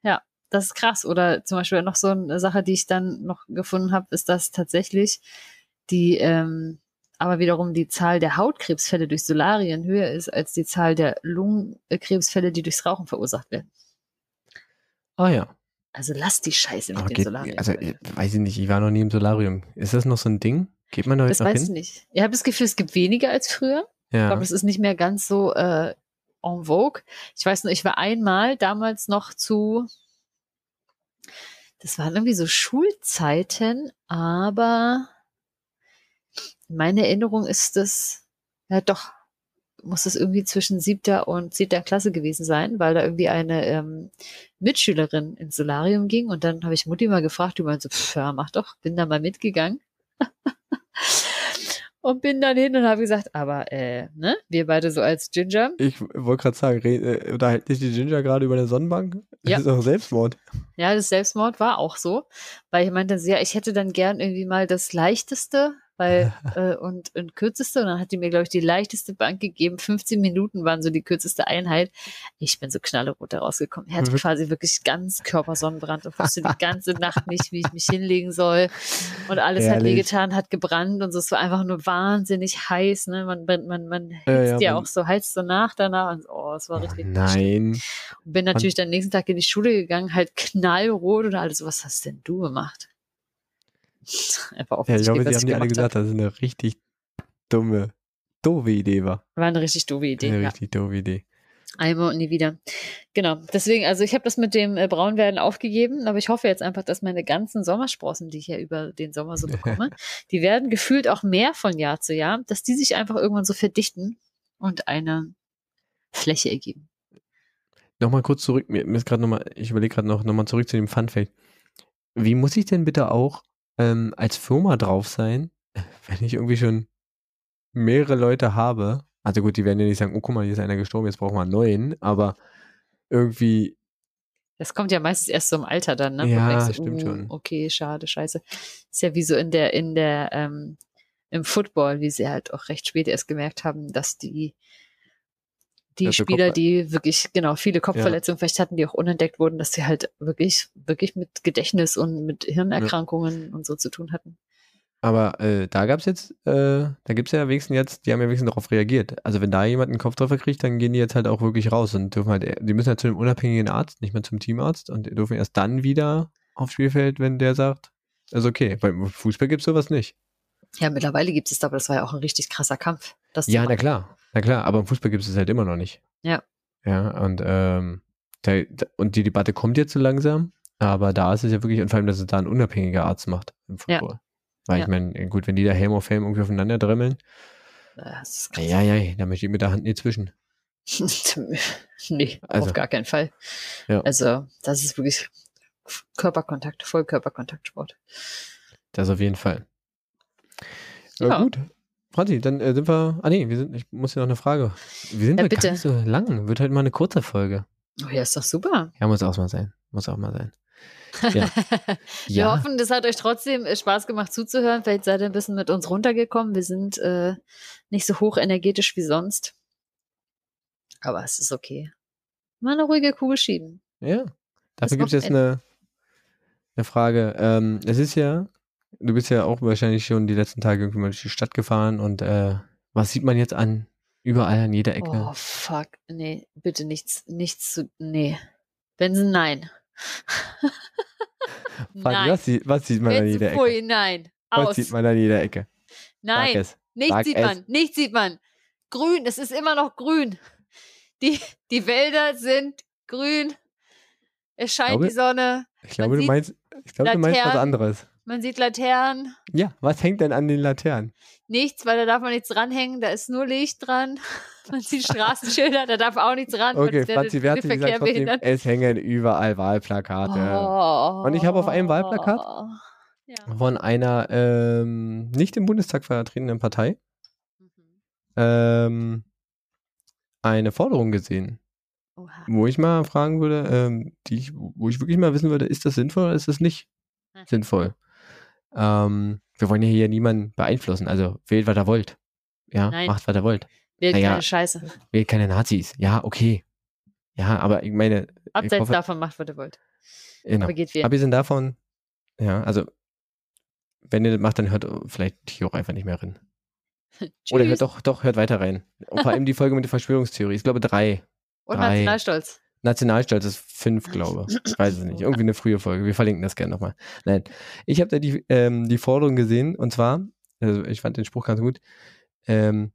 ja, das ist krass. Oder zum Beispiel noch so eine Sache, die ich dann noch gefunden habe, ist, dass tatsächlich die, ähm, aber wiederum die Zahl der Hautkrebsfälle durch Solarien höher ist als die Zahl der Lungenkrebsfälle, die durchs Rauchen verursacht werden. Ah ja. Also lass die Scheiße mit Aber den geht, Solarien. also ich, weiß ich nicht, ich war noch nie im Solarium. Ist das noch so ein Ding? Geht man da das heute noch weiß ich hin? nicht. Ich habe das Gefühl, es gibt weniger als früher. Ich Ja. glaube, es ist nicht mehr ganz so äh, en vogue. Ich weiß nur, ich war einmal damals noch zu, das waren irgendwie so Schulzeiten, aber meine Erinnerung ist das, ja doch, muss es irgendwie zwischen siebter und siebter Klasse gewesen sein, weil da irgendwie eine ähm, Mitschülerin ins Solarium ging und dann habe ich Mutti mal gefragt, die meinte so, pff, ja, mach doch, bin da mal mitgegangen. und bin dann hin und habe gesagt, aber äh, ne, wir beide so als Ginger, Ich wollte gerade sagen, äh, unterhält sich die Ginger gerade über eine Sonnenbank? Das Ja. ist auch Selbstmord. Ja, das Selbstmord war auch so, weil ich meinte, ja, ich hätte dann gern irgendwie mal das leichteste, weil äh, und, und kürzeste und dann hat die mir glaube ich die leichteste Bank gegeben. 15 Minuten waren so die kürzeste Einheit. Ich bin so knallerot da rausgekommen. Er hatte Wirklich? quasi wirklich ganz Körpersonnenbrand und wusste die ganze Nacht nicht, wie ich mich hinlegen soll und alles hat Herrlich. wehgetan, hat gebrannt und so. Es war einfach nur wahnsinnig heiß. Ne, man man man, man hitzt Ja, ja, ja, auch so heizt so nach danach und so, oh, es war Oh, richtig nein. und bin natürlich dann nächsten Tag in die Schule gegangen, halt knallrot und alles so, was hast denn du gemacht? Einfach auf Ja, ich glaube, sie haben die alle gesagt, dass es eine richtig dumme, doofe Idee war. War eine richtig doofe Idee. Eine Ja. richtig doofe Idee. Einmal und nie wieder. Genau. Deswegen, also ich habe das mit dem äh, Braunwerden aufgegeben, aber ich hoffe jetzt einfach, dass meine ganzen Sommersprossen, die ich ja über den Sommer so bekomme, die werden gefühlt auch mehr von Jahr zu Jahr, dass die sich einfach irgendwann so verdichten und eine Fläche ergeben. Nochmal kurz zurück, mir, ist gerade nochmal, ich überlege gerade noch, nochmal zurück zu dem Fun Fact. Wie muss ich denn bitte auch ähm, als Firma drauf sein, wenn ich irgendwie schon mehrere Leute habe? Also gut, die werden ja nicht sagen, oh guck mal, hier ist einer gestorben, jetzt brauchen wir einen neuen, aber irgendwie, Das kommt ja meistens erst so im Alter dann, ne? Ja, denkst, stimmt uh, schon. Okay, schade, scheiße. Ist ja wie so in der, in der, ähm, im Football, wie sie halt auch recht spät erst gemerkt haben, dass die, die der Spieler, die wirklich, genau, viele Kopfverletzungen vielleicht hatten, die auch unentdeckt wurden, dass sie halt wirklich, wirklich mit Gedächtnis und mit Hirnerkrankungen und so zu tun hatten. aber äh, da gab's jetzt, äh, da gibt's ja wenigstens jetzt, die haben ja wenigstens darauf reagiert. Also wenn da jemand einen Kopftreffer kriegt, dann gehen die jetzt halt auch wirklich raus und dürfen halt, die müssen halt zu einem unabhängigen Arzt, nicht mehr zum Teamarzt und dürfen erst dann wieder aufs Spielfeld, wenn der sagt, ist okay. Beim Fußball gibt's sowas nicht. Ja, mittlerweile gibt es, aber das war ja auch ein richtig krasser Kampf. Das Ja, na klar, na klar, aber im Fußball gibt es es halt immer noch nicht. Ja. Ja, und, ähm, da- und die Debatte kommt jetzt so langsam, aber da ist es ja wirklich, und vor allem, dass es da ein unabhängiger Arzt macht im Ja. Football. Weil Ja. ich meine, gut, wenn die da Helm auf Helm irgendwie aufeinander dremmeln, ja, ja, da möchte ich mit der Hand nie zwischen. nee, Also. auf gar keinen Fall. Ja. Also, das ist wirklich Körperkontakt, Vollkörperkontaktsport. Das auf jeden Fall. Ja, Ja. gut. Franzi, dann äh, sind wir. Ah nee, wir sind, ich muss dir noch eine Frage. Wir sind ja, bitte. gar nicht so lang. Wird halt mal eine kurze Folge. Oh ja, ist doch super. Ja, muss auch mal sein. Muss auch mal sein. Ja. wir hoffen, das hat euch trotzdem äh, Spaß gemacht zuzuhören. Vielleicht seid ihr ein bisschen mit uns runtergekommen. Wir sind äh, nicht so hochenergetisch wie sonst. Aber es ist okay. Mal eine ruhige Kugel schieben. Ja. Dafür gibt es jetzt eine, eine Frage. Ähm, es ist ja Du bist ja auch wahrscheinlich schon die letzten Tage irgendwie mal durch die Stadt gefahren und äh, was sieht man jetzt an? Überall an jeder Ecke. Oh, fuck. Nee, bitte nichts, nichts zu. Nee. Benson, nein. nein. Was, sieht, was sieht man Benson an jeder Ecke? Pui, nein. Aus. Was sieht man an jeder Ecke? Nein. Nichts sieht es. man. Nichts sieht man. Grün. Es ist immer noch grün. Die, die Wälder sind grün. Es scheint glaube, die Sonne. Ich glaube, du meinst, ich glaube, du meinst was anderes. Man sieht Laternen. Ja, was hängt denn an den Laternen? Nichts, weil da darf man nichts dranhängen, da ist nur Licht dran. Man sieht Straßenschilder, da darf auch nichts ran. Okay, Franzi Werti gesagt, trotzdem, es hängen überall Wahlplakate. Oh, Und ich habe auf einem Wahlplakat oh. ja. von einer ähm, nicht im Bundestag vertretenen Partei mhm. ähm, eine Forderung gesehen. Oha. Wo ich mal fragen würde, ähm, die ich, wo ich wirklich mal wissen würde, ist das sinnvoll oder ist das nicht? Mhm. sinnvoll. Ähm, wir wollen ja hier niemanden beeinflussen. Also wählt, was ihr wollt. Ja, Nein. macht, was ihr wollt. Wählt naja, keine Scheiße. Wählt keine Nazis. Ja, okay. Ja, aber ich meine. Abseits ich hoffe, davon macht, was ihr wollt. Genau. Aber geht wählen. Abgesehen davon, ja, also, wenn ihr das macht, dann hört vielleicht hier auch einfach nicht mehr rein. Oder hört doch, doch, hört weiter rein. Und vor allem die Folge mit der Verschwörungstheorie. Ich glaube, drei. Und drei. Nationalstolz. Nationalstolz ist fünf, glaube ich. Weiß es nicht. Irgendwie eine frühe Folge. Wir verlinken das gerne nochmal. Nein. Ich habe da die, ähm, die Forderung gesehen und zwar, also ich fand den Spruch ganz gut, ähm,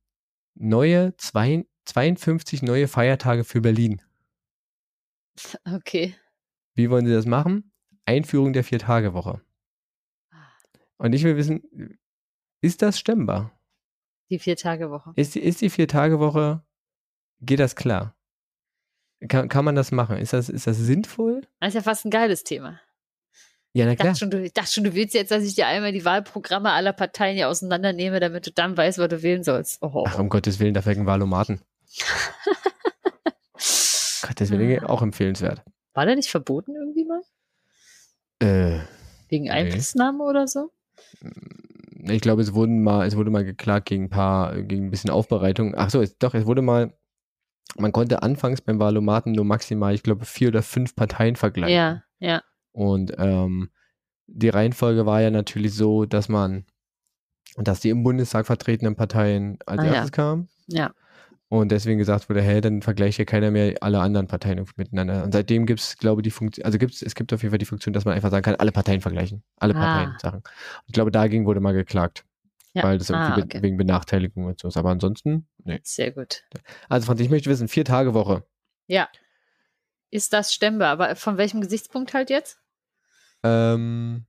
neue, zwei, 52 neue Feiertage für Berlin. Okay. Wie wollen Sie das machen? Einführung der Vier-Tage-Woche. Ah. Und ich will wissen, ist das stemmbar? Die Vier-Tage-Woche. Ist die, ist die Vier-Tage-Woche, geht das klar? Kann, kann man das machen? Ist das, ist das sinnvoll? Das ist ja fast ein geiles Thema. Ja, na klar. Ich dachte, schon, du, ich dachte schon, du willst jetzt, dass ich dir einmal die Wahlprogramme aller Parteien hier auseinandernehme, damit du dann weißt, was du wählen sollst. Oh. Ach, um Gottes Willen, da ein Wahlomaten. Gottes Willen, auch empfehlenswert. War der nicht verboten irgendwie mal? Äh, Wegen Einflussnahme nee. oder so? Ich glaube, es wurden mal, es wurde mal geklagt gegen ein paar, gegen ein bisschen Aufbereitung. Ach so, es, doch, es wurde mal man konnte anfangs beim Valomaten nur maximal, ich glaube, vier oder fünf Parteien vergleichen. Ja, ja. Und ähm, die Reihenfolge war ja natürlich so, dass man, dass die im Bundestag vertretenen Parteien als ah, erstes ja. kamen. Ja. Und deswegen gesagt wurde, hey, dann vergleicht ja keiner mehr alle anderen Parteien miteinander. Und seitdem gibt es, glaube ich, die Funktion, also gibt's, es gibt auf jeden Fall die Funktion, dass man einfach sagen kann, alle Parteien vergleichen. Alle ah. Parteien Sachen. Und ich glaube, dagegen wurde mal geklagt. Ja. Weil das ah, okay. wegen Benachteiligung und so ist. Aber ansonsten, nee. Sehr gut. Also, Franz, ich möchte wissen, vier Tage Woche. Ja. Ist das stemmbar? Aber von welchem Gesichtspunkt halt jetzt? Ähm,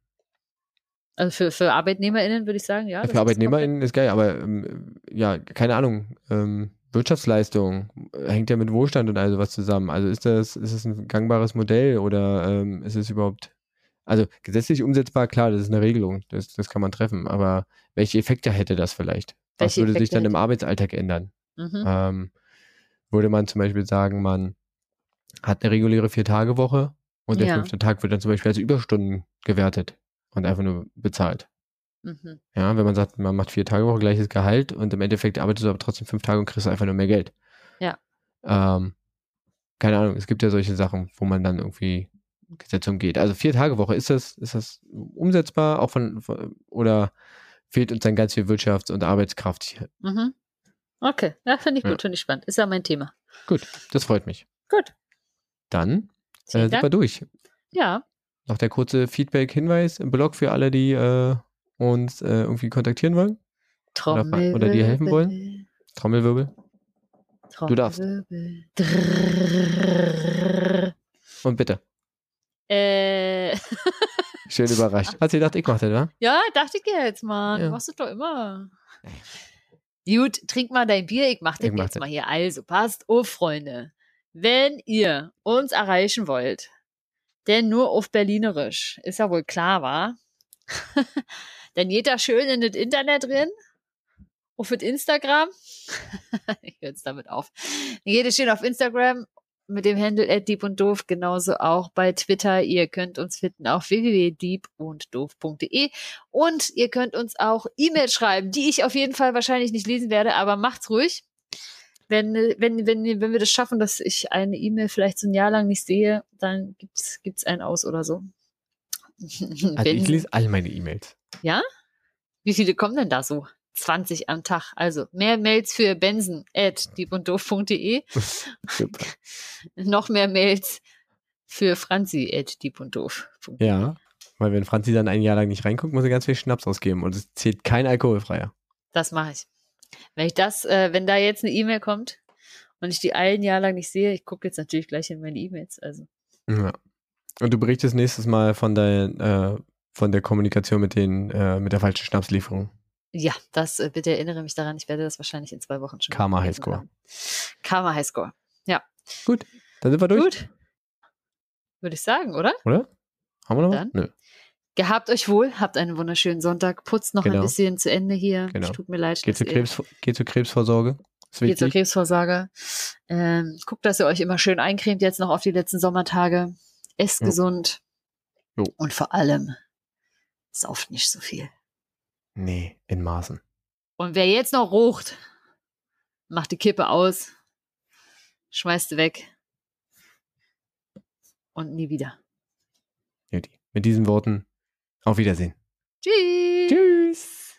also für, für ArbeitnehmerInnen würde ich sagen, ja. Für ArbeitnehmerInnen ist geil, aber ähm, ja, keine Ahnung. Ähm, Wirtschaftsleistung äh, hängt ja mit Wohlstand und all sowas zusammen. Also ist das, ist das ein gangbares Modell oder ähm, ist es überhaupt also gesetzlich umsetzbar, klar, das ist eine Regelung, das, das kann man treffen, aber welche Effekte hätte das vielleicht? Was würde Effekte sich dann hätte? im Arbeitsalltag ändern? Mhm. Ähm, würde man zum Beispiel sagen, man hat eine reguläre Vier-Tage-Woche und der ja. fünfte Tag wird dann zum Beispiel als Überstunden gewertet und einfach nur bezahlt. Mhm. Ja, wenn man sagt, man macht vier Tage Woche gleiches Gehalt und im Endeffekt arbeitest du aber trotzdem fünf Tage und kriegst einfach nur mehr Geld. Ja. Ähm, keine Ahnung, es gibt ja solche Sachen, wo man dann irgendwie Gesetzung geht. Also vier Tage Woche, ist das, ist das umsetzbar, auch von, von oder fehlt uns dann ganz viel Wirtschafts- und Arbeitskraft hier? Mhm. Okay, ja, finde ich gut, ja. finde ich spannend. Ist ja mein Thema. Gut, das freut mich. Gut. Dann äh, sind wir durch. Ja. Noch der kurze Feedback-Hinweis im Blog für alle, die äh, uns äh, irgendwie kontaktieren wollen. Trommelwirbel. Oder, oder die helfen wollen. Trommelwirbel. Trommelwirbel. Du darfst. Drrrr. Und bitte. Äh, schön überrascht. Hat sie gedacht, ich mache das, wa? Ja, dachte ich jetzt mal. Ja. Du machst es doch immer. Gut, trink mal dein Bier. Ich mach den jetzt das. mal hier. Also, passt auf, Freunde. Wenn ihr uns erreichen wollt, denn nur auf Berlinerisch, ist ja wohl klar, war. dann geht da schön in das Internet drin, auf Instagram. ich höre jetzt damit auf. Dann geht schön auf Instagram mit dem Handle Dieb und Doof, genauso auch bei Twitter. Ihr könnt uns finden auf www.diepunddoof.de und ihr könnt uns auch E-Mail schreiben, die ich auf jeden Fall wahrscheinlich nicht lesen werde, aber macht's ruhig. Wenn, wenn, wenn, wenn wir das schaffen, dass ich eine E-Mail vielleicht so ein Jahr lang nicht sehe, dann gibt's, gibt's einen aus oder so. Also Wenn- ich lese all meine E-Mails. ja? Wie viele kommen denn da so? 20 am Tag. Also mehr Mails für benson at diepunddoof.de. Super. Noch mehr Mails für franzi at diepunddoof.de. Ja, weil wenn Franzi dann ein Jahr lang nicht reinguckt, muss er ganz viel Schnaps ausgeben und es zählt kein alkoholfreier. Das mache ich. Wenn ich das, äh, wenn da jetzt eine E-Mail kommt und ich die ein Jahr lang nicht sehe, ich gucke jetzt natürlich gleich in meine E-Mails. Also Ja. Und du berichtest nächstes Mal von der, äh, von der Kommunikation mit den, äh, mit der falschen Schnapslieferung. Ja, das äh, bitte erinnere mich daran. Ich werde das wahrscheinlich in zwei Wochen schon. Karma Highscore. haben. Karma Highscore. Gut, dann sind wir durch, Gut. Würde ich sagen, oder? oder? Haben wir noch was? Dann? Nö. Gehabt euch wohl, habt einen wunderschönen Sonntag, putzt noch Genau. ein bisschen zu Ende hier. Genau. Es tut mir leid. Geht zur, Krebs, geht zur Krebsvorsorge. Geht zur. Krebsvorsorge. Ähm, guckt, dass ihr euch immer schön eincremt jetzt noch auf die letzten Sommertage. Esst Jo. gesund. Jo. Und vor allem, sauft nicht so viel. Nee, in Maßen. Und wer jetzt noch rucht, macht die Kippe aus, schmeißt sie weg und nie wieder. Juti. Mit diesen Worten, auf Wiedersehen. Tschüss!